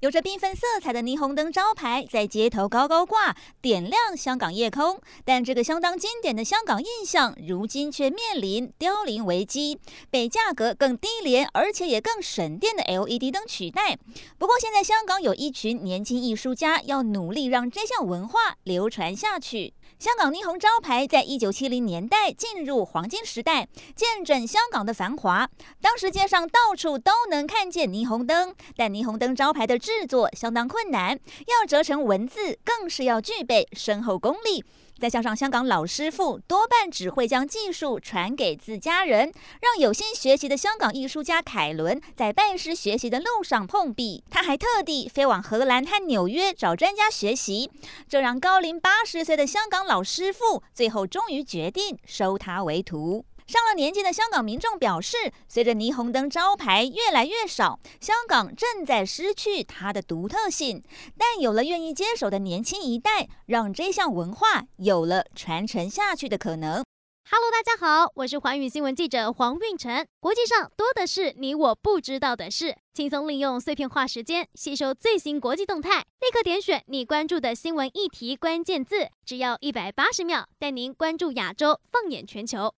有着缤纷色彩的霓虹灯招牌在街头高高挂，点亮香港夜空。但这个相当经典的香港印象，如今却面临凋零危机，被价格更低廉而且也更省电的 LED 灯取代。不过，现在香港有一群年轻艺术家要努力让这项文化流传下去。香港霓虹招牌在一九七零年代进入黄金时代，见证香港的繁华。当时街上到处都能看见霓虹灯，但霓虹灯招牌的制作相当困难，要折成文字更是要具备深厚功力。再加上香港老师傅多半只会将技术传给自家人，让有心学习的香港艺术家凯伦在拜师学习的路上碰壁。他还特地飞往荷兰和纽约找专家学习，这让高龄八十岁的香港老师傅最后终于决定收他为徒。上了年纪的香港民众表示，随着霓虹灯招牌越来越少，香港正在失去它的独特性。但有了愿意接手的年轻一代，让这项文化有了传承下去的可能。Hello，大家好，我是寰宇新闻记者黄运成。国际上多的是你我不知道的事，轻松利用碎片化时间吸收最新国际动态，立刻点选你关注的新闻议题关键字，只要一百八十秒，带您关注亚洲，放眼全球。